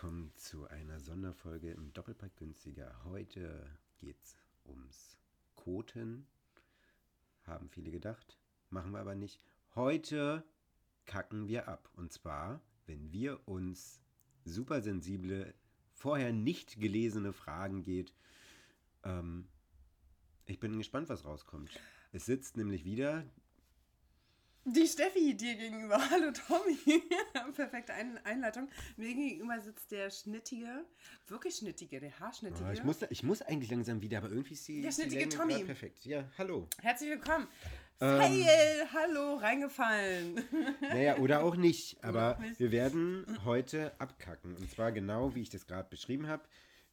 willkommen zu einer Sonderfolge im Doppelpack günstiger. Heute geht's ums Koten. Haben viele gedacht, machen wir aber nicht. Heute kacken wir ab. Und zwar, wenn wir uns supersensible, vorher nicht gelesene Fragen geht. Ähm, ich bin gespannt, was rauskommt. Es sitzt nämlich wieder die Steffi dir gegenüber. Hallo Tommy. Perfekte Ein Einleitung. Mir gegenüber sitzt der schnittige, wirklich schnittige, der haarschnittige. Oh, ich, muss, ich muss eigentlich langsam wieder, aber irgendwie ist die. Der die schnittige Länge Tommy. Perfekt. Ja, hallo. Herzlich willkommen. Ähm. Fail, hallo, reingefallen. Naja, oder auch nicht. Aber auch nicht. wir werden heute abkacken. Und zwar genau, wie ich das gerade beschrieben habe.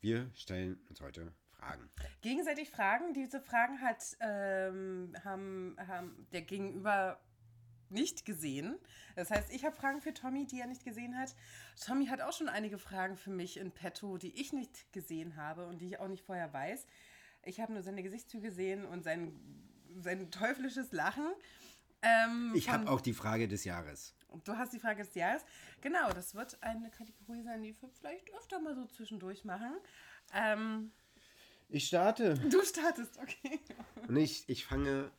Wir stellen uns heute Fragen. Gegenseitig Fragen. Diese Fragen hat ähm, haben, haben der Gegenüber nicht gesehen. Das heißt, ich habe Fragen für Tommy, die er nicht gesehen hat. Tommy hat auch schon einige Fragen für mich in petto, die ich nicht gesehen habe und die ich auch nicht vorher weiß. Ich habe nur seine Gesichtszüge gesehen und sein, sein teuflisches Lachen. Ähm, Ich habe auch die Frage des Jahres. Du hast die Frage des Jahres. Genau, das wird eine Kategorie sein, die wir vielleicht öfter mal so zwischendurch machen. Ähm, Ich starte. du startest, okay. Und ich, ich fange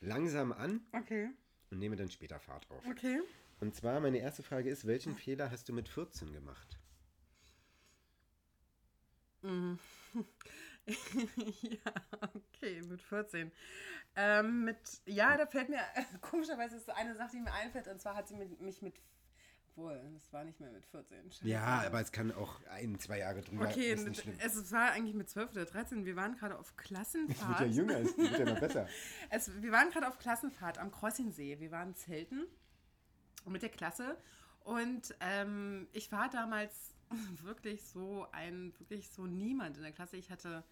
langsam an Okay, und nehme dann später Fahrt auf. okay. Und zwar, meine erste Frage ist, welchen Fehler hast du mit 14 gemacht? ja, okay, mit 14. Ähm, mit, ja, da fällt mir, komischerweise ist eine Sache, die mir einfällt, und zwar hat sie mich mit, wohl, das war nicht mehr mit 14. Scheiße. Ja, aber es kann auch ein, zwei Jahre drüber. Okay, ist nicht schlimm. es war eigentlich mit 12 oder 13. Wir waren gerade auf Es wird Klassenfahrt. ja jünger, es wird ja noch besser. Es, wir waren gerade auf Klassenfahrt am Kreuzinsee. Wir waren zelten mit der Klasse und ähm, ich war damals wirklich so ein, wirklich so niemand in der Klasse. Ich hatte,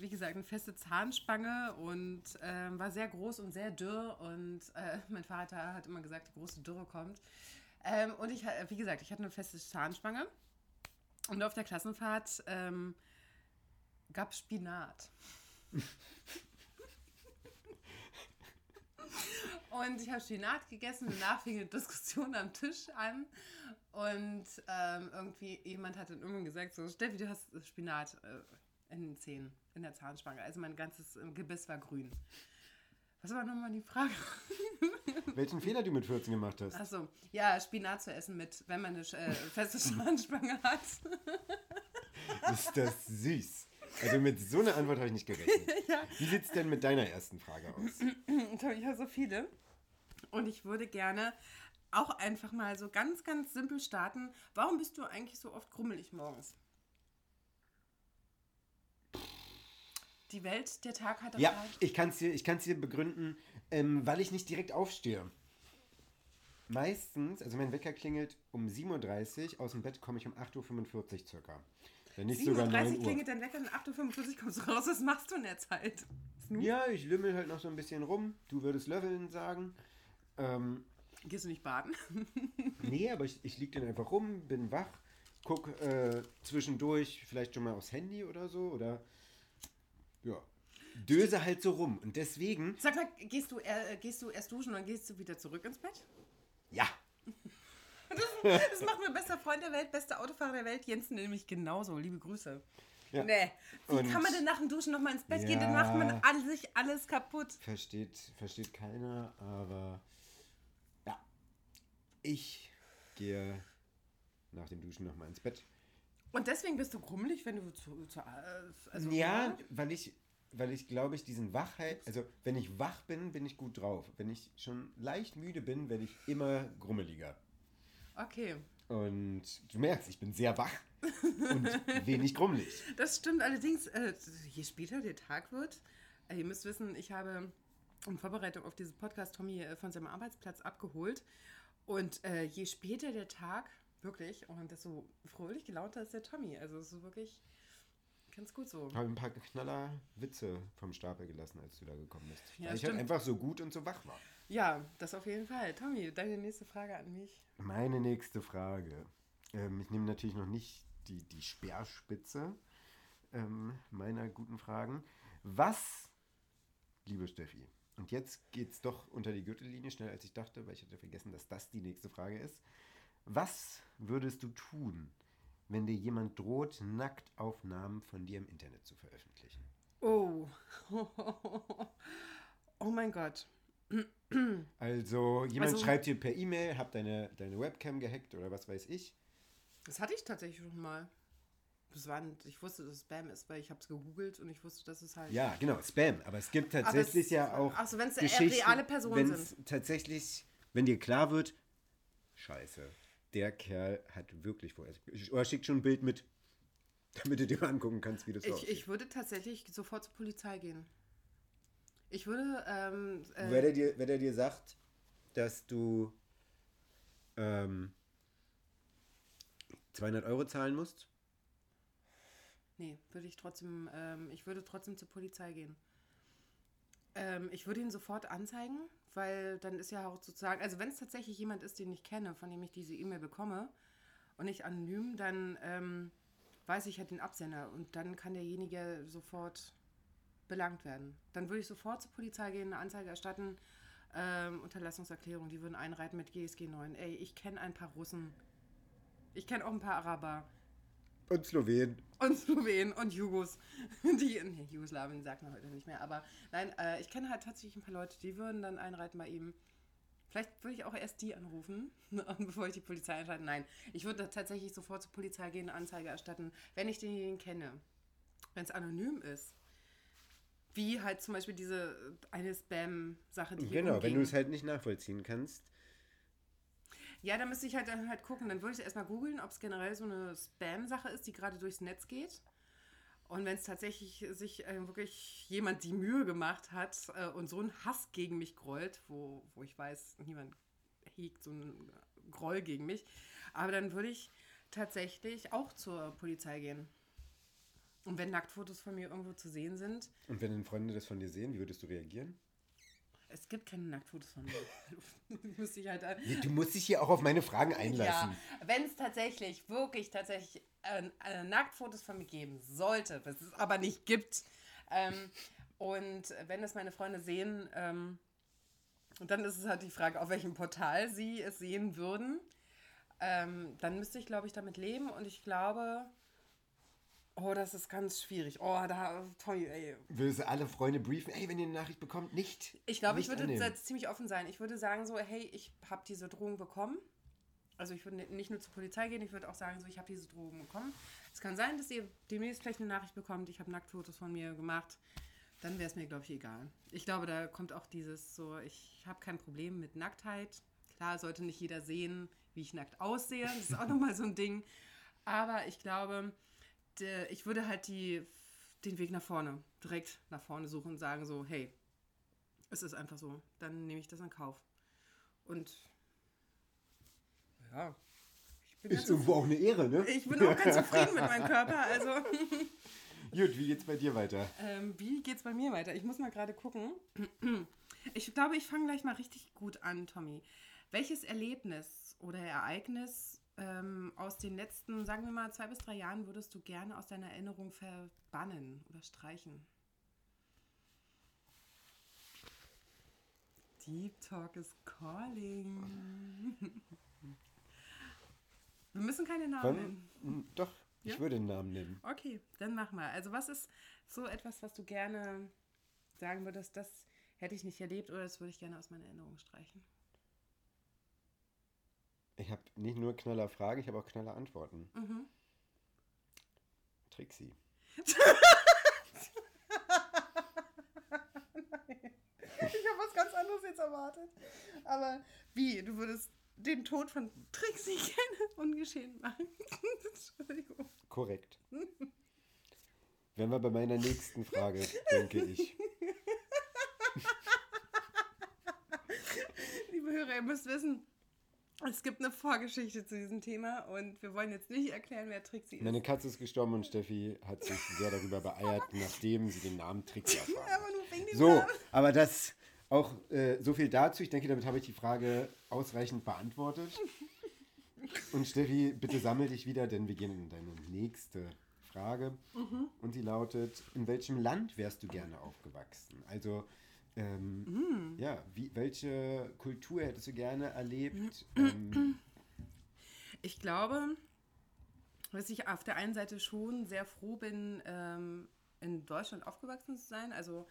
wie gesagt, eine feste Zahnspange und ähm, war sehr groß und sehr dürr und äh, mein Vater hat immer gesagt, die große Dürre kommt. Ähm, und ich, wie gesagt, ich hatte eine feste Zahnspange und auf der Klassenfahrt ähm, gab Spinat. Und ich habe Spinat gegessen, danach fing eine Diskussion am Tisch an. Und ähm, irgendwie, jemand hat dann irgendwann gesagt: So, Steffi, du hast Spinat äh, in den Zähnen, in der Zahnspange. Also mein ganzes äh, Gebiss war grün. Was war nochmal die Frage? Welchen Fehler du mit 14 gemacht hast? Achso, ja, Spinat zu essen mit, wenn man eine äh, feste Zahnspange hat. Ist das süß. Also mit so einer Antwort habe ich nicht gerechnet. Wie sieht es denn mit deiner ersten Frage aus? Ich habe so viele. Und ich würde gerne auch einfach mal so ganz, ganz simpel starten. Warum bist du eigentlich so oft grummelig morgens? Die Welt, der Tag hat am Ja, Tag. ich kann es dir, ich kann's dir begründen, ähm, weil ich nicht direkt aufstehe. Meistens, also mein Wecker klingelt um 7.30 Uhr, aus dem Bett komme ich um 8.45 Uhr circa. Wenn nicht sogar 9 7.30 Uhr klingelt dein Wecker und 8.45 Uhr kommst du raus. Was machst du in der Zeit? Snooze? Ja, ich lümmel halt noch so ein bisschen rum. Du würdest Löffeln sagen. Ähm, Gehst du nicht baden? nee, aber ich, ich liege dann einfach rum, bin wach, guck äh, zwischendurch vielleicht schon mal aufs Handy oder so oder ja, döse halt so rum. Und deswegen, Sag mal, gehst du, äh, gehst du erst duschen und dann gehst du wieder zurück ins Bett? ja, Das macht mir bester Freund der Welt, bester Autofahrer der Welt, Jensen nämlich genauso. Liebe Grüße. Ja. Nee. Wie Und- kann man denn nach dem Duschen nochmal ins Bett gehen? Dann Ja. macht man all, sich alles kaputt. versteht, versteht keiner, aber ja, ich gehe nach dem Duschen nochmal ins Bett. Und deswegen bist du grummelig, wenn du zu. zu äh, also, Ja, weil ich, weil ich glaube ich diesen Wachheit, also wenn ich wach bin, bin ich gut drauf. Wenn ich schon leicht müde bin, werde ich immer grummeliger. Okay. Und du merkst, ich bin sehr wach und wenig grummelig. Das stimmt allerdings, äh, je später der Tag wird, äh, ihr müsst wissen, ich habe in Vorbereitung auf diesen Podcast Tommy äh, von seinem Arbeitsplatz abgeholt. Und äh, je später der Tag, wirklich, und desto fröhlich gelaunter ist der Tommy. Also es ist wirklich ganz gut so. Habe ein paar knaller Witze vom Stapel gelassen, als du da gekommen bist. Ja, weil ich halt einfach so gut und so wach war. Ja, das auf jeden Fall. Tommy, deine nächste Frage an mich. Meine nächste Frage. Ähm, ich nehme natürlich noch nicht die, die Speerspitze ähm, meiner guten Fragen. Was, liebe Steffi, und jetzt geht es doch unter die Gürtellinie, schneller als ich dachte, weil ich hatte vergessen, dass das die nächste Frage ist. Was würdest du tun, wenn dir jemand droht, Nacktaufnahmen von dir im Internet zu veröffentlichen? Oh. oh mein Gott. Also, jemand Also- schreibt dir per E-Mail, hab deine, deine Webcam gehackt oder was weiß ich. Das hatte ich tatsächlich schon mal. Das war, ich wusste, dass es Spam ist, weil ich habe es gegoogelt und ich wusste, dass es halt. Ja, genau, Spam. Aber es gibt tatsächlich es- ja auch. Ach so, wenn es reale Personen sind. tatsächlich, wenn dir klar wird, scheiße, der Kerl hat wirklich vorher. Oder schickt schon ein Bild mit, damit du dir mal angucken kannst, wie das Ich, aussieht. ich würde tatsächlich sofort zur Polizei gehen. Ich würde. Ähm, äh, Wenn er dir, wenn er dir sagt, dass du ähm, 200 Euro zahlen musst, Nee, würde ich trotzdem, ähm, ich würde trotzdem zur Polizei gehen. Ähm, ich würde ihn sofort anzeigen, weil dann ist ja auch sozusagen, also wenn es tatsächlich jemand ist, den ich kenne, von dem ich diese E-Mail bekomme und nicht anonym, dann ähm, weiß ich halt den Absender und dann kann derjenige sofort belangt werden. Dann würde ich sofort zur Polizei gehen, eine Anzeige erstatten, ähm, Unterlassungserklärung, die würden einreiten mit GSG 9. Ey, ich kenne ein paar Russen. Ich kenne auch ein paar Araber. Und Slowen. Und Slowenen und Jugos. Die, nee, Jugoslawien sagt man heute nicht mehr. Aber nein, äh, ich kenne halt tatsächlich ein paar Leute, die würden dann einreiten bei ihm. Vielleicht würde ich auch erst die anrufen, bevor ich die Polizei einschalten. Nein, ich würde tatsächlich sofort zur Polizei gehen, Anzeige erstatten, wenn ich denjenigen kenne. Wenn es anonym ist. Wie halt zum Beispiel diese eine Spam-Sache, die hier Genau, wenn umging. du es halt nicht nachvollziehen kannst. Ja, da müsste ich halt dann halt gucken. Dann würde ich erstmal googeln, ob es generell so eine Spam-Sache ist, die gerade durchs Netz geht. Und wenn es tatsächlich sich äh, wirklich jemand die Mühe gemacht hat äh, und so einen Hass gegen mich grollt, wo, wo ich weiß, niemand hegt so einen Groll gegen mich, aber dann würde ich tatsächlich auch zur Polizei gehen. Und wenn Nacktfotos von mir irgendwo zu sehen sind, Und wenn Freunde das von dir sehen, wie würdest du reagieren? Es gibt keine Nacktfotos von mir. Müsste ich halt Du musst dich hier auch auf meine Fragen einlassen. Ja, wenn es tatsächlich, wirklich tatsächlich äh, äh, Nacktfotos von mir geben sollte, was es aber nicht gibt, ähm, und wenn es meine Freunde sehen, ähm, dann ist es halt die Frage, auf welchem Portal sie es sehen würden, ähm, dann müsste ich, glaube ich, damit leben und ich glaube, oh, das ist ganz schwierig. Oh, da, Tommy, ey, Würdest du alle Freunde briefen, ey, wenn ihr eine Nachricht bekommt, nicht. ich glaube, ich würde ziemlich offen sein. Ich würde sagen so, hey, ich habe diese Drohung bekommen. Also ich würde nicht nur zur Polizei gehen, ich würde auch sagen so, ich habe diese Drohung bekommen. Es kann sein, dass ihr demnächst vielleicht eine Nachricht bekommt, ich habe Nacktfotos von mir gemacht. Dann wäre es mir, glaube ich, egal. Ich glaube, da kommt auch dieses so, ich habe kein Problem mit Nacktheit. Klar, sollte nicht jeder sehen, wie ich nackt aussehe. Das ist auch nochmal so ein Ding. Aber ich glaube, der, ich würde halt die, den Weg nach vorne, direkt nach vorne suchen und sagen so, hey, es ist einfach so. Dann nehme ich das in Kauf. Und ja, ich bin, Ist irgendwo auch eine Ehre, ne? ich bin auch ganz zufrieden mit meinem Körper. Also, Gut, wie geht's bei dir weiter? ähm, wie geht's bei mir weiter? Ich muss mal gerade gucken. Ich glaube, ich fange gleich mal richtig gut an, Tommy. Welches Erlebnis oder Ereignis ähm, aus den letzten, sagen wir mal, zwei bis drei Jahren würdest du gerne aus deiner Erinnerung verbannen oder streichen? Deep Talk is calling. Wir müssen keine Namen Wann? nennen. Doch, ich Ja? würde einen Namen nennen. Okay, dann mach mal. Also was ist so etwas, was du gerne sagen würdest, das hätte ich nicht erlebt oder das würde ich gerne aus meiner Erinnerung streichen? Ich habe nicht nur knaller Fragen, ich habe auch knaller Antworten. Mhm. Trixie. Ich habe was ganz anderes jetzt erwartet. Aber wie? Du würdest den Tod von Trixie gerne ungeschehen machen? Entschuldigung. Korrekt. Wären wir bei meiner nächsten Frage, denke ich. Liebe Hörer, ihr müsst wissen, es gibt eine Vorgeschichte zu diesem Thema und wir wollen jetzt nicht erklären, wer Trixie ist. Meine Katze ist gestorben und Steffi hat sich sehr darüber beeiert, nachdem sie den Namen Trixie erfahren hat. Aber So, Namen. aber das auch äh, so viel dazu. Ich denke, damit habe ich die Frage ausreichend beantwortet. Und Steffi, bitte sammel dich wieder, denn wir gehen in deine nächste Frage. Und sie lautet: In welchem Land wärst du gerne aufgewachsen? Also, ähm, ja, wie, welche Kultur hättest du gerne erlebt? ähm, Ich glaube, dass ich auf der einen Seite schon sehr froh bin, ähm, in Deutschland aufgewachsen zu sein. Also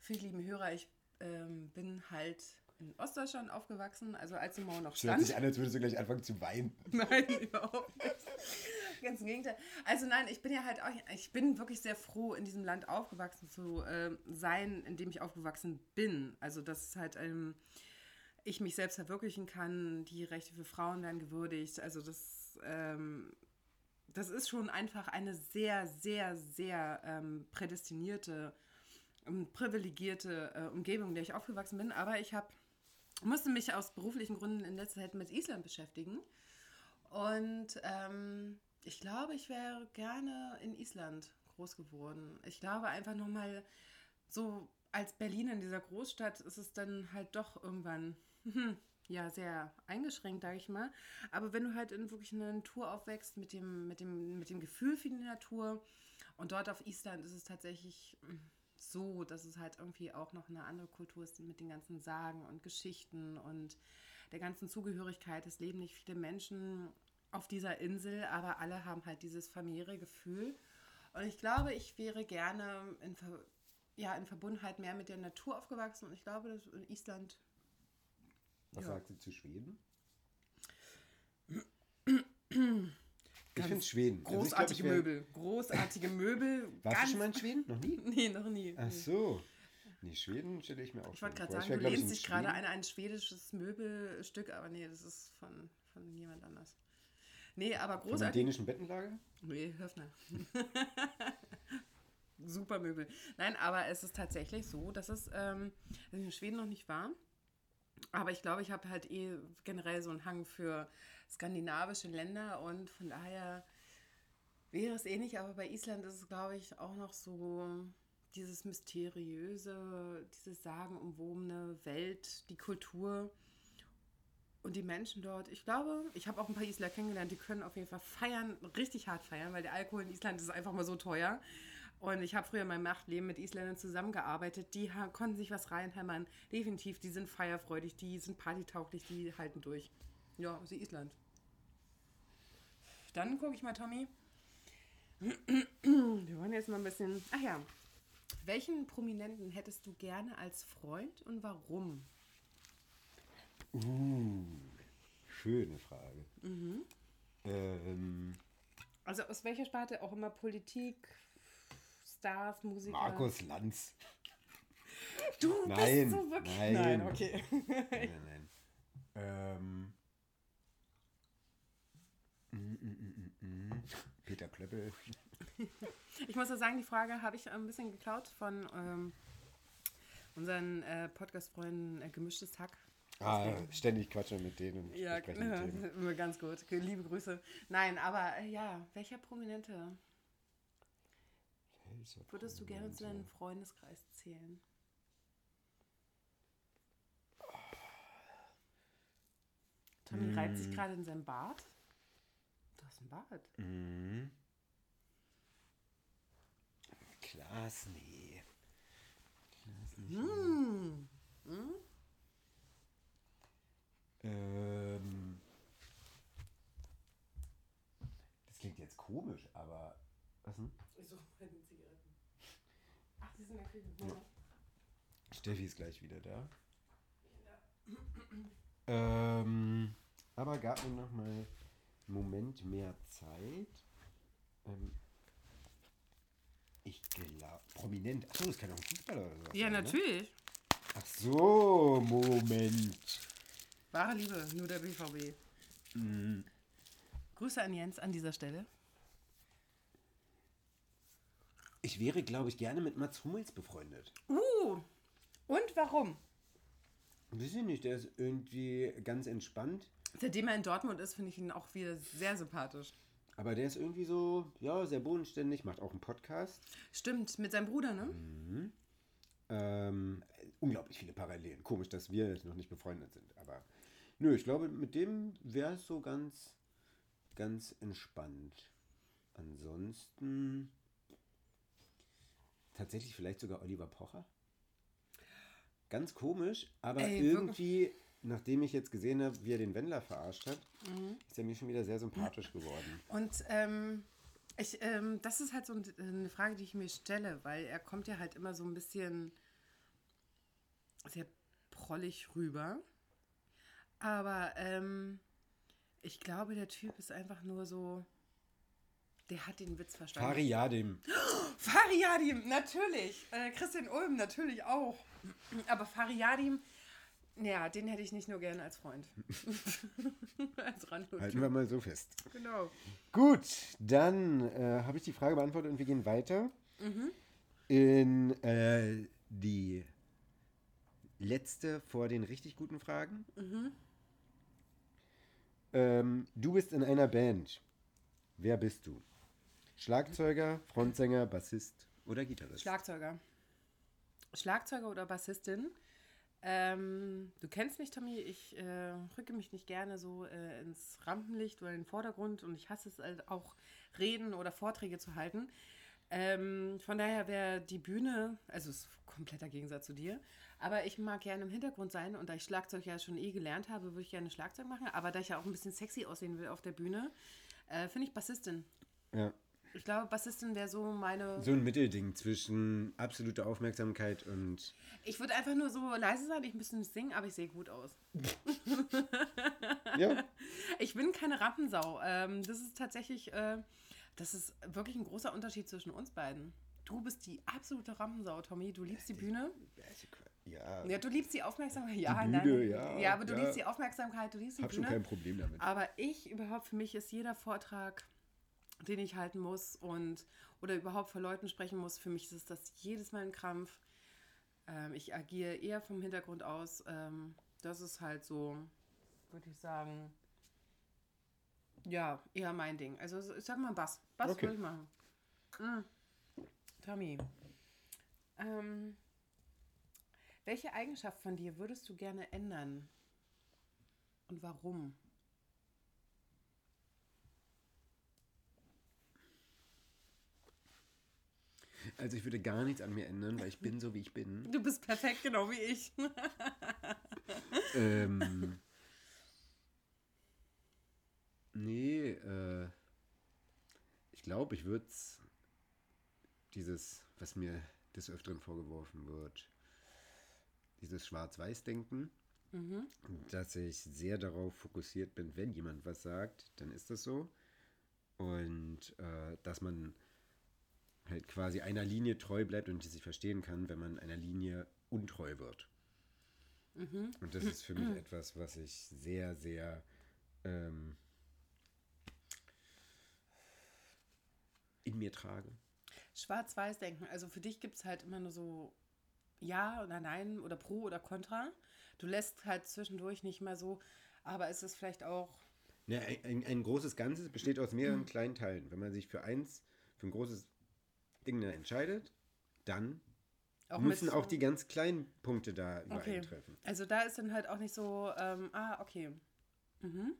für die lieben Hörer, ich ähm, bin halt in Ostdeutschland aufgewachsen, also als die Mauer noch Es hört stand. sich an, als würdest du gleich anfangen zu weinen. Nein, überhaupt nicht. Ganz im Gegenteil. Also nein, ich bin ja halt auch, ich bin wirklich sehr froh, in diesem Land aufgewachsen zu äh, sein, in dem ich aufgewachsen bin. Also dass halt ähm, ich mich selbst verwirklichen kann, die Rechte für Frauen werden gewürdigt. Also das, ähm, das ist schon einfach eine sehr, sehr, sehr ähm, prädestinierte und privilegierte äh, Umgebung, in der ich aufgewachsen bin. Aber ich habe musste mich aus beruflichen Gründen in letzter Zeit mit Island beschäftigen. Und ähm, ich glaube, ich wäre gerne in Island groß geworden. Ich glaube einfach nochmal, so als Berlin in dieser Großstadt ist es dann halt doch irgendwann, hm, ja, sehr eingeschränkt, sage ich mal. Aber wenn du halt in wirklich einer Natur aufwächst mit dem, mit, dem, mit dem Gefühl für die Natur und dort auf Island ist es tatsächlich hm, so, dass es halt irgendwie auch noch eine andere Kultur ist mit den ganzen Sagen und Geschichten und der ganzen Zugehörigkeit. Es leben nicht viele Menschen auf dieser Insel, aber alle haben halt dieses familiäre Gefühl. Und ich glaube, ich wäre gerne in, Ver ja, in Verbundenheit mehr mit der Natur aufgewachsen und ich glaube, dass in Island Was Ja. sagt sie zu Schweden? Ich finde Schweden. Also großartige wär- Möbel. Großartige Möbel. Warst du schon mal in Schweden? Noch nie? Nee, noch nie. Ach so. Nee, Schweden stelle ich mir auch Ich wollte gerade sagen, du lehnst dich gerade ein, ein schwedisches Möbelstück, aber nee, das ist von, von jemand anders. Nee, aber Von großartig. dänischen Bettenlager? Nee, Höfner. Super Möbel. Nein, aber es ist tatsächlich so, dass es ähm, in Schweden noch nicht war. Aber ich glaube, ich habe halt eh generell so einen Hang für skandinavische Länder und von daher wäre es ähnlich. Aber bei Island ist es, glaube ich, auch noch so dieses mysteriöse, dieses sagenumwobene Welt, die Kultur und die Menschen dort. Ich glaube, ich habe auch ein paar Isler kennengelernt, die können auf jeden Fall feiern, richtig hart feiern, weil der Alkohol in Island ist einfach mal so teuer. Und ich habe früher in meinem Nachtleben mit Isländern zusammengearbeitet. Die konnten sich was reinhämmern. Definitiv, die sind feierfreudig, die sind partytauglich, die halten durch. Ja, sie Island. Dann gucke ich mal, Tommy. Wir wollen jetzt mal ein bisschen. Ach ja. Welchen Prominenten hättest du gerne als Freund und warum? Uh, schöne Frage. Mhm. Ähm, Also aus welcher Sparte auch immer Politik, Stars, Musiker? Markus Lanz. Du Nein, bist so wirklich. nein. nein okay. Nein, nein. Ähm, mm, mm, mm. Peter Klöppel. Ich muss ja sagen, die Frage habe ich ein bisschen geklaut von ähm, unseren äh, Podcast-Freunden äh, Gemischtes Hack. Ah, ständig quatschen mit denen und Ja, immer ganz gut. Liebe Grüße. Nein, aber äh, ja, welcher Prominente Welcher würdest du gerne zu deinem Prominente? Freundeskreis zählen? Tommy reibt Mm. sich gerade in seinem Bart. Du hast ein Bart. Mhm. Klaas, nee. Klaas nicht. Hm. Hm? Ähm, das klingt jetzt komisch, aber. Was denn? Ich suche mal die Zigaretten. Ach, die sind in der Küche. Ja. Steffi ist gleich wieder da. Ähm, aber gab mir noch mal einen Moment mehr Zeit. Ähm, ich glaube, prominent. Achso, das kann auch ein Fußballer oder so. Ja, natürlich. Ach so, Moment. Wahre Liebe, nur der BVB. Hm, Grüße an Jens an dieser Stelle. Ich wäre, glaube ich, gerne mit Mats Hummels befreundet. Uh, und warum? Weiß ich nicht, der ist irgendwie ganz entspannt. Seitdem er in Dortmund ist, finde ich ihn auch wieder sehr sympathisch. Aber der ist irgendwie so, ja, sehr bodenständig, macht auch einen Podcast. Stimmt, mit seinem Bruder, ne? Mhm. Ähm, unglaublich viele Parallelen. Komisch, dass wir jetzt noch nicht befreundet sind. Aber nö, ich glaube, mit dem wäre es so ganz, ganz entspannt. Ansonsten tatsächlich vielleicht sogar Oliver Pocher. Ganz komisch, aber Ey, irgendwie nachdem ich jetzt gesehen habe, wie er den Wendler verarscht hat, ist er mir schon wieder sehr sympathisch geworden. Und ähm, ich, ähm, das ist halt so ein- eine Frage, die ich mir stelle, weil er kommt ja halt immer so ein bisschen sehr prollig rüber. Aber ähm, ich glaube, der Typ ist einfach nur so. Der hat den Witz verstanden. Fari Yadim. Fariadim, natürlich. Äh, Christian Ulm natürlich auch. Aber Fariadim, ja, den hätte ich nicht nur gerne als Freund. als Randnotiz. Halten wir mal so fest. Genau. Gut, dann äh, habe ich die Frage beantwortet und wir gehen weiter in äh, die letzte vor den richtig guten Fragen. Ähm, du bist in einer Band. Wer bist du? Schlagzeuger, Frontsänger, Bassist oder Gitarrist? Schlagzeuger. Schlagzeuger oder Bassistin. Ähm, du kennst mich, Tommy. Ich äh, rücke mich nicht gerne so äh, ins Rampenlicht oder in den Vordergrund und ich hasse es halt auch, Reden oder Vorträge zu halten. Ähm, von daher wäre die Bühne, also ist kompletter Gegensatz zu dir, aber ich mag gerne im Hintergrund sein und da ich Schlagzeug ja schon eh gelernt habe, würde ich gerne Schlagzeug machen, aber da ich ja auch ein bisschen sexy aussehen will auf der Bühne, äh, finde ich Bassistin. ja. Ich glaube, Bassistin wäre so meine. So ein Mittelding zwischen absoluter Aufmerksamkeit und. Ich würde einfach nur so leise sein, ich müsste nicht singen, aber ich sehe gut aus. Ja, Ich bin keine Rampensau. Ähm, das ist tatsächlich, äh, das ist wirklich ein großer Unterschied zwischen uns beiden. Du bist die absolute Rampensau, Tommy. Du liebst die Bühne. ja. Ja, du liebst die Aufmerksamkeit. Ja, Die nein, Bühne, nein. ja, Ja, aber du ja. liebst die Aufmerksamkeit, du liebst die Hab schon Bühne. kein Problem damit. Aber ich überhaupt, für mich ist jeder Vortrag, den ich halten muss und oder überhaupt vor Leuten sprechen muss, für mich ist das jedes Mal ein Krampf. Ähm, ich agiere eher vom Hintergrund aus. Ähm, das ist halt so, würde ich sagen, ja, eher mein Ding. Also so- ich sag mal Bass. Bass Okay. würde ich machen. Mm. Tommy, ähm, welche Eigenschaft von dir würdest du gerne ändern? Und warum? Also ich würde gar nichts an mir ändern, weil ich bin so, wie ich bin. Du bist perfekt, genau wie ich. ähm, nee, äh, ich glaube, ich würde dieses, was mir des Öfteren vorgeworfen wird, dieses Schwarz-Weiß-Denken, dass ich sehr darauf fokussiert bin, wenn jemand was sagt, dann ist das so. Und äh, dass man halt quasi einer Linie treu bleibt und die sich verstehen kann, wenn man einer Linie untreu wird. Und das ist für mich etwas, was ich sehr, sehr ähm, in mir trage. Schwarz-Weiß-Denken. Also für dich gibt es halt immer nur so Ja oder Nein oder Pro oder Contra. Du lässt halt zwischendurch nicht mal so, aber ist es vielleicht auch. Ja, ein, ein, ein großes Ganzes besteht aus mehreren kleinen Teilen. Wenn man sich für eins, für ein großes Ding dann entscheidet, dann auch müssen auch die ganz kleinen Punkte da Okay. übereintreffen. Also da ist dann halt auch nicht so, ähm, ah, okay. Mhm.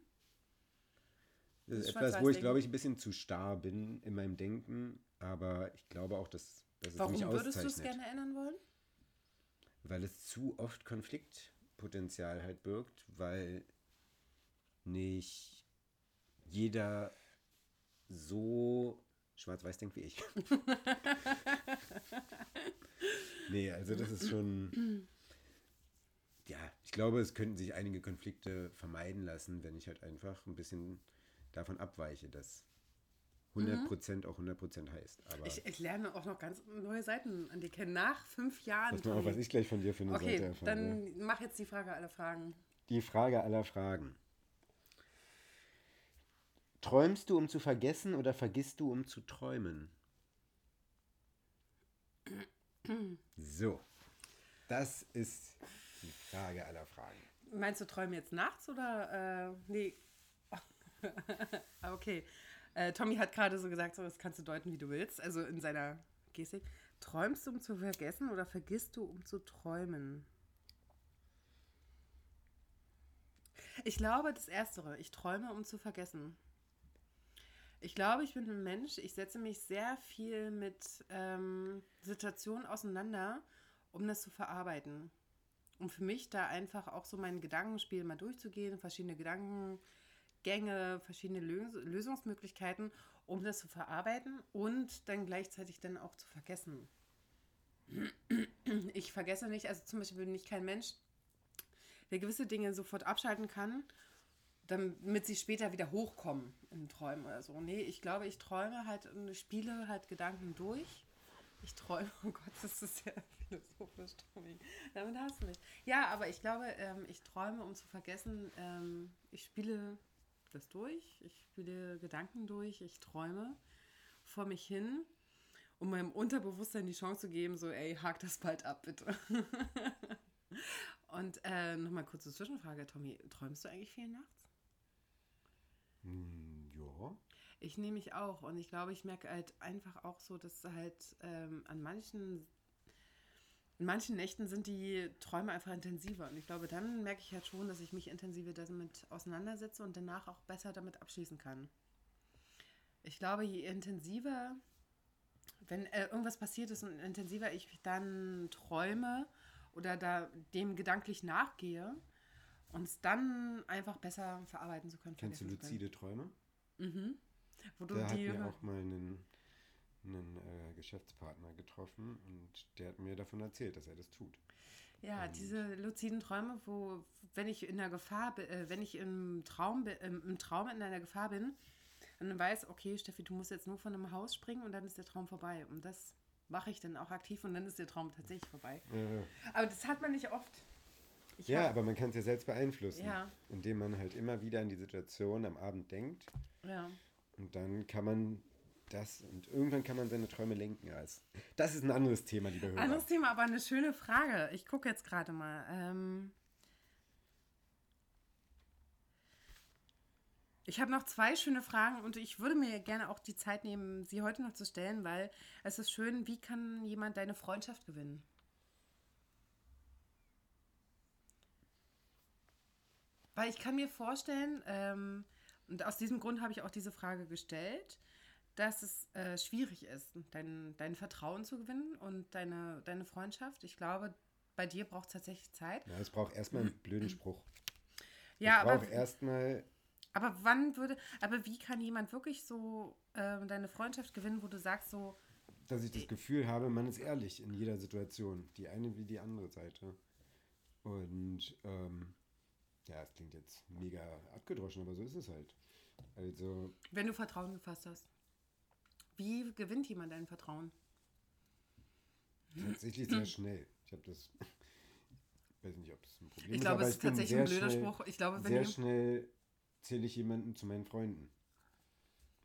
Das ist etwas, wo ich, glaube ich, ein bisschen zu starr bin in meinem Denken, aber ich glaube auch, dass, dass es Warum mich würdest du es auszeichnet. gerne ändern wollen? Weil es zu oft Konfliktpotenzial halt birgt, weil nicht jeder so schwarz-weiß denkt wie ich. nee, also das ist schon. Ja, ich glaube, es könnten sich einige Konflikte vermeiden lassen, wenn ich halt einfach ein bisschen davon abweiche, dass 100% auch 100% heißt. Aber Ich, ich lerne auch noch ganz neue Seiten an dir kennen. Nach fünf Jahren. pass mal auf, was ich gleich von dir für eine Seite okay, erfahre. dann mach jetzt die Frage aller Fragen. Die Frage aller Fragen. Träumst du, um zu vergessen oder vergisst du, um zu träumen? So, das ist die Frage aller Fragen. Meinst du träumen jetzt nachts oder? Äh, nee. Okay. Äh, Tommy hat gerade so gesagt, so, das kannst du deuten, wie du willst. Also in seiner Gestik. Träumst du, um zu vergessen oder vergisst du, um zu träumen? Ich glaube, das Erstere. Ich träume, um zu vergessen. Ich glaube, ich bin ein Mensch, ich setze mich sehr viel mit ähm, Situationen auseinander, um das zu verarbeiten. um für mich da einfach auch so mein Gedankenspiel mal durchzugehen, verschiedene Gedankengänge, verschiedene Lös Lösungsmöglichkeiten, um das zu verarbeiten und dann gleichzeitig dann auch zu vergessen. Ich vergesse nicht, also zum Beispiel bin ich kein Mensch, der gewisse Dinge sofort abschalten kann, damit sie später wieder hochkommen in Träumen oder so. Nee, ich glaube, ich träume halt und spiele halt Gedanken durch. Ich träume, oh Gott, das ist ja philosophisch, Tommy. Damit hast du mich. Ja, aber ich glaube, ähm, ich träume, um zu vergessen, ähm, ich spiele das durch, ich spiele Gedanken durch, ich träume vor mich hin, um meinem Unterbewusstsein die Chance zu geben, so, ey, hak das bald ab, bitte. Und äh, nochmal kurze Zwischenfrage, Tommy, träumst du eigentlich viel nachts? Hm, ja. Ich nehme mich auch und ich glaube, ich merke halt einfach auch so, dass halt ähm, an manchen in manchen Nächten sind die Träume einfach intensiver. Und ich glaube, dann merke ich halt schon, dass ich mich intensiver damit auseinandersetze und danach auch besser damit abschließen kann. Ich glaube, je intensiver, wenn äh, irgendwas passiert ist und intensiver ich dann träume oder da dem gedanklich nachgehe, und es dann einfach besser verarbeiten zu können. Kennst du luzide Träume? Mhm. Wo du da die hat mir auch mal einen einen äh, Geschäftspartner getroffen und der hat mir davon erzählt, dass er das tut. Ja, und diese luziden Träume, wo, wenn ich in der Gefahr äh, wenn ich im Traum, äh, im Traum in einer Gefahr bin, dann weiß, okay, Steffi, du musst jetzt nur von einem Haus springen und dann ist der Traum vorbei. Und das mache ich dann auch aktiv und dann ist der Traum tatsächlich vorbei. Ja. Aber das hat man nicht oft. Ich ja, hab, aber man kann es ja selbst beeinflussen, ja. indem man halt immer wieder an die Situation am Abend denkt. Ja. Und dann kann man das und irgendwann kann man seine Träume lenken. Das ist ein anderes Thema, liebe Hörer. Anderes Thema, aber eine schöne Frage. Ich gucke jetzt gerade mal. Ähm ich habe noch zwei schöne Fragen und ich würde mir gerne auch die Zeit nehmen, sie heute noch zu stellen, weil es ist schön, wie kann jemand deine Freundschaft gewinnen? Weil ich kann mir vorstellen, ähm, und aus diesem Grund habe ich auch diese Frage gestellt, dass es äh, schwierig ist, dein, dein Vertrauen zu gewinnen und deine, deine Freundschaft. Ich glaube, bei dir braucht es tatsächlich Zeit. Ja, es braucht erstmal einen blöden Spruch. Ja, ich aber. erstmal. Aber wann würde. Aber wie kann jemand wirklich so äh, deine Freundschaft gewinnen, wo du sagst, so. Dass ich das Gefühl habe, man ist ehrlich in jeder Situation. Die eine wie die andere Seite. Und. Ähm, ja, es klingt jetzt mega abgedroschen, aber so ist es halt. Also. Wenn du Vertrauen gefasst hast. Wie gewinnt jemand dein Vertrauen? Tatsächlich sehr schnell. Ich habe das. Ich weiß nicht, ob es ein Problem ich glaube, ist. Ich glaube, es ist tatsächlich ein blöder schnell, Spruch. Ich glaube, wenn sehr schnell zähle ich jemanden zu meinen Freunden.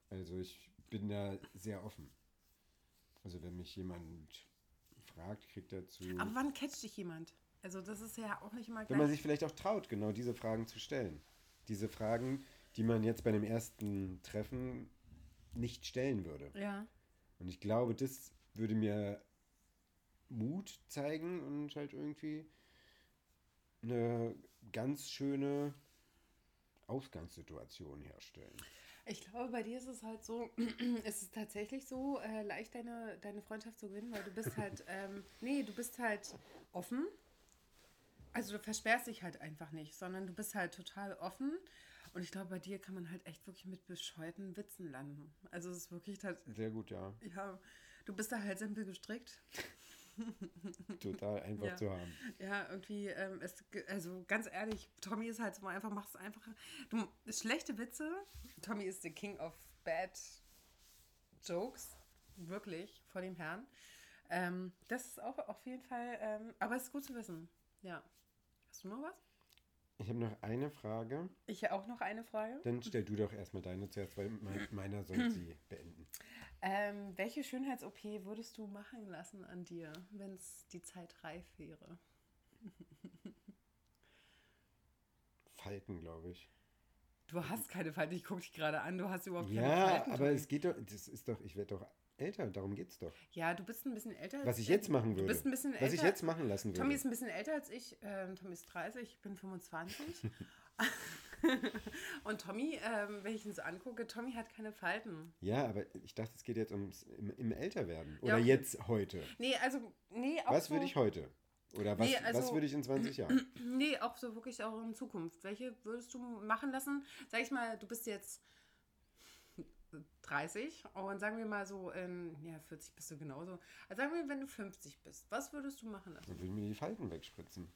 Also ich bin da sehr offen. Also wenn mich jemand fragt, kriegt er zu. Aber wann catcht dich jemand? Also das ist ja auch nicht immer gleich. Wenn man sich vielleicht auch traut, genau diese Fragen zu stellen. Diese Fragen, die man jetzt bei dem ersten Treffen nicht stellen würde. Ja. Und ich glaube, das würde mir Mut zeigen und halt irgendwie eine ganz schöne Ausgangssituation herstellen. Ich glaube, bei dir ist es halt so, ist es tatsächlich so äh, leicht, deine, deine Freundschaft zu gewinnen, weil du bist halt, ähm, nee, du bist halt offen. Also du versperrst dich halt einfach nicht, sondern du bist halt total offen und ich glaube, bei dir kann man halt echt wirklich mit bescheuerten Witzen landen. Also es ist wirklich halt. Sehr gut, ja. Ja, du bist da halt simpel gestrickt. Total einfach ja. zu haben. Ja, irgendwie, ähm, es, also ganz ehrlich, Tommy ist halt so einfach, mach es einfach. Du, schlechte Witze. Tommy ist der King of Bad Jokes. Wirklich, vor dem Herrn. Ähm, das ist auch auf jeden Fall, ähm, aber es ist gut zu wissen. Ja. Hast du noch was? Ich habe noch eine Frage. Ich habe auch noch eine Frage. Dann stell du doch erstmal deine zuerst, weil mein, meiner soll sie beenden. Ähm, welche Schönheits-OP würdest du machen lassen an dir, wenn es die Zeit reif wäre? Falten, glaube ich. Du hast keine Falten, ich gucke dich gerade an, du hast überhaupt keine ja, Falten. Ja, aber es geht doch, das ist doch, ich werde doch älter, darum geht's doch. Ja, du bist ein bisschen älter. Was ich jetzt machen würde. Du bist ein bisschen älter. Was ich jetzt machen lassen würde. Tommy ist ein bisschen älter als ich. Ähm, Tommy ist 30, ich bin 25. und Tommy, ähm, wenn ich ihn so angucke, Tommy hat keine Falten. Ja, aber ich dachte, es geht jetzt ums im, im Älterwerden. Oder ja, jetzt heute. Nee, also, nee, auch Was so, würde ich heute? Oder was, Nee, also- was würde ich in 20 Jahren? Nee, auch so wirklich auch in Zukunft. Welche würdest du machen lassen? Sag ich mal, du bist jetzt 30 und sagen wir mal so in, ja, 40 bist du genauso. Also sagen wir, wenn du 50 bist, was würdest du machen lassen? Dann würde ich mir die Falten wegspritzen.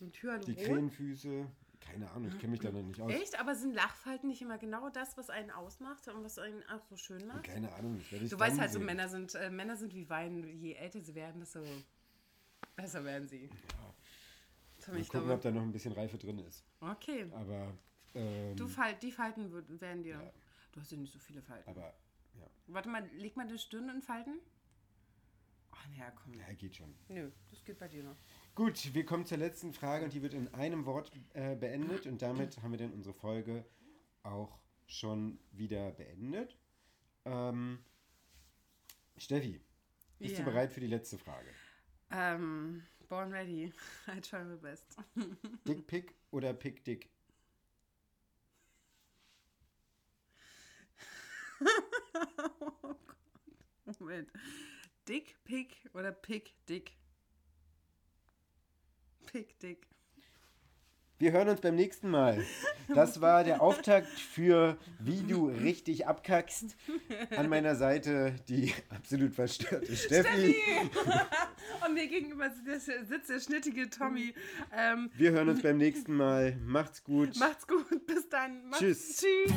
Hyaluron? Die Krähenfüße, keine Ahnung, ich kenne mich da noch nicht aus. Echt? Aber sind Lachfalten nicht immer genau das, was einen ausmacht und was einen auch so schön macht? Keine Ahnung, das werde ich Du weißt halt, so sehen. Männer sind, äh, Männer sind wie Wein. Je älter sie werden, desto besser werden sie. Hab Mal ich gucken, glaube- ob da noch ein bisschen Reife drin ist. Okay. Aber, ähm, Du Fal die Falten werden dir. Ja. Du hast ja nicht so viele Falten. aber, ja, Warte mal, leg mal die Stirn in Falten. Ach, naja, komm. ja, geht schon. Nö, das geht bei dir noch. Gut, wir kommen zur letzten Frage und die wird in einem Wort äh, beendet und damit haben wir dann unsere Folge auch schon wieder beendet. Ähm, Steffi, bist Ja. du bereit für die letzte Frage? Ähm, born ready. I try my best. Dick Pick oder Pick Dick? oh Gott. Moment. Dick, Pick oder Pick, Dick? Pick, Dick. Wir hören uns beim nächsten Mal. Das war der Auftakt für Wie du richtig abkackst. An meiner Seite die absolut verstörte Steffi. Und mir gegenüber sitzt der, sitzt der schnittige Tommy. Ähm, Wir hören uns beim nächsten Mal. Macht's gut. macht's gut. Bis dann. Macht's, Tschüss. Tschüss.